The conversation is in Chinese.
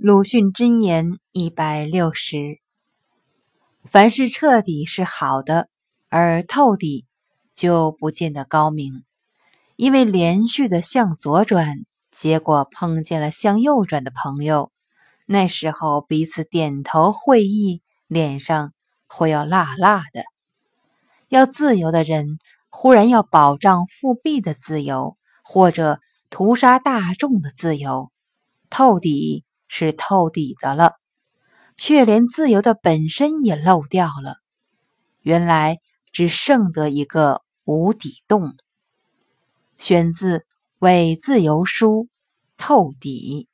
鲁迅箴言一百六十：凡是彻底是好的，而透底就不见得高明。因为连续的向左转，结果碰见了向右转的朋友，那时候彼此点头会意，脸上会要辣辣的。要自由的人，忽然要保障复辟的自由，或者屠杀大众的自由，透底。是透底的了，却连自由的本身也漏掉了。原来只剩得一个无底洞。选自《伪自由书》，透底。